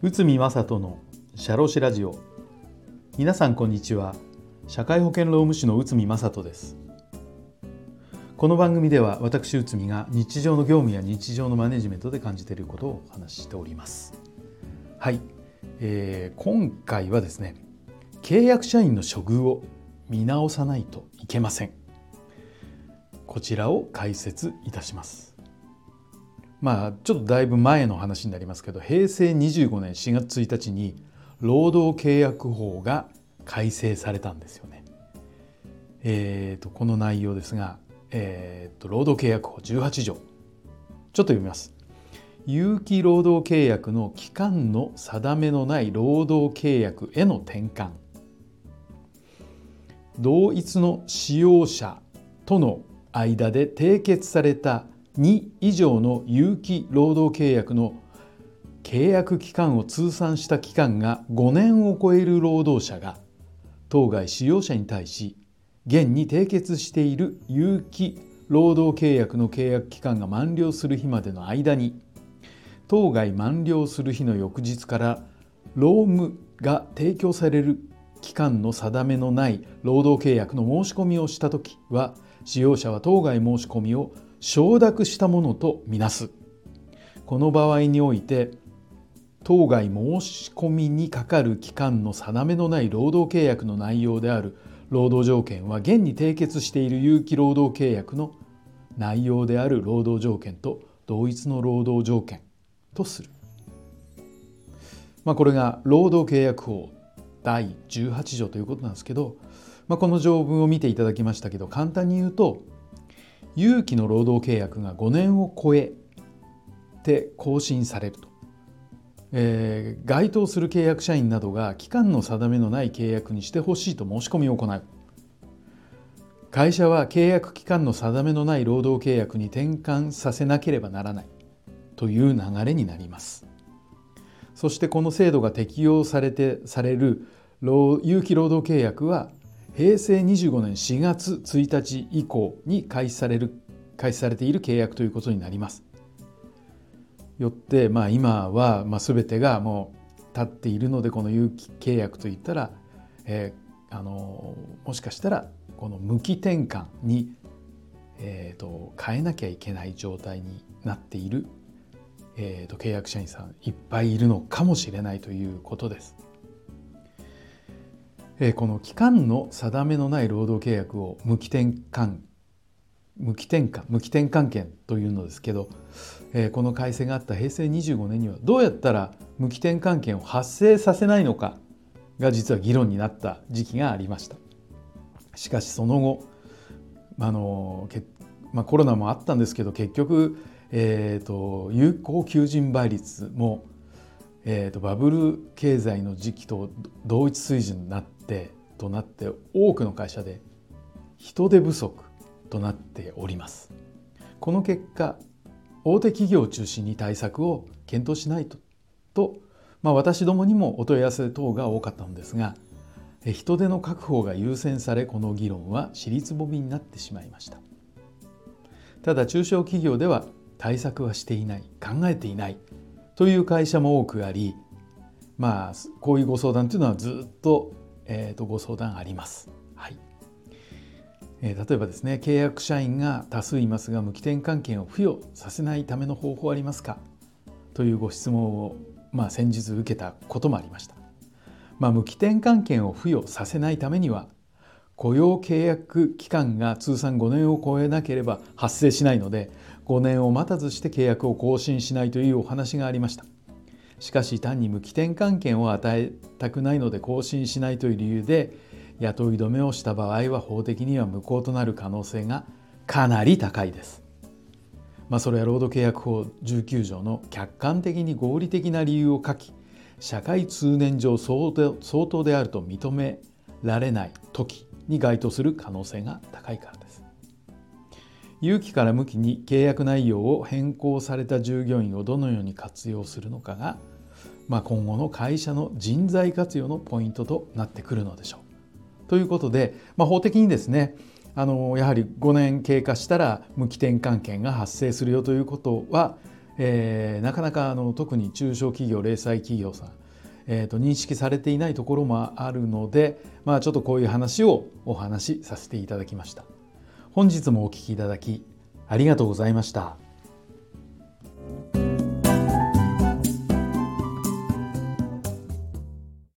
内海正人のシャロシラジオ。皆さんこんにちは。社会保険労務士の内海正人です。この番組では私内海が日常の業務や日常のマネジメントで感じていることをお話ししております。はい、えー、今回はですね契約社員の処遇を見直さないといけません。こちらを解説いたしますまあちょっとだいぶ前の話になりますけど平成25年4月1日に労働契約法が改正されたんですよね。えーと、この内容ですが、えーと、労働契約法18条ちょっと読みます。有期労働契約の期間の定めのない労働契約への転換同一の使用者との間で締結された2以上の有期労働契約の契約期間を通算した期間が5年を超える労働者が当該使用者に対し現に締結している有期労働契約の契約期間が満了する日までの間に当該満了する日の翌日から労務が提供される期間の定めのない労働契約の申し込みをした時は使用者は当該申し込みを承諾したものとみなすこの場合において当該申し込みにかかる期間の定めのない労働契約の内容である労働条件は現に締結している有期労働契約の内容である労働条件と同一の労働条件とする。まあ、これが労働契約法第18条ということなんですけど、まあ、この条文を見ていただきましたけど簡単に言うと有期の労働契約が5年を超えて更新されると。えー、該当する契約社員などが期間の定めのない契約にしてほしいと申し込みを行う。会社は契約期間の定めのない労働契約に転換させなければならない。という流れになります。そしてこの制度が適用されてされる有期労働契約は平成25年4月1日以降に開始される開始されている契約ということになりますよって、まあ、今は、まあ、全てがもう立っているのでこの有期契約といったら、えー、あのもしかしたらこの無期転換に、えーと、変えなきゃいけない状態になっている、えーと、契約社員さんいっぱいいるのかもしれないということです。え、この期間の定めのない労働契約を無期転換無期転換無期転換権というのですけど、え、この改正があった平成25年にはどうやったら無期転換権を発生させないのかが実は議論になった時期がありました。しかしその後あのけ、まあ、コロナもあったんですけど結局、えーと、有効求人倍率も、えーとバブル経済の時期と同一水準になってとなって多くの会社で人手不足となっております。この結果大手企業を中心に対策を検討しないとと、まあ、私どもにもお問い合わせ等が多かったのですが人手の確保が優先されこの議論は尻つぼみになってしまいました。ただ中小企業では対策はしていない考えていない。という会社も多くありまあこういうご相談というのはずっと,、えー、とご相談あります。はいえ例えばですね契約社員が多数いますが無期転換権を付与させないための方法ありますか？というご質問を、まあ、先日受けたこともありました。まあ、無期転換権を付与させないためには雇用契約期間が通算5年を超えなければ発生しないので5年を待たずして契約を更新しないというお話がありましたしかし単に無期転換権を与えたくないので更新しないという理由で雇い止めをした場合は法的には無効となる可能性がかなり高いです。まあ、それは労働契約法19条の客観的に合理的な理由を書き社会通念上相当であると認められない時に該当する可能性が高いからです。有期から無期に契約内容を変更された従業員をどのように活用するのかが、まあ、今後の会社の人材活用のポイントとなってくるのでしょう。ということで、まあ、法的にですねあのやはり5年経過したら無期転換権が発生するよということは、えー、なかなかあの特に中小企業零細企業さん、えーと、認識されていないところもあるので、まあ、ちょっとこういう話をお話しさせていただきました。本日もお聴きいただきありがとうございました。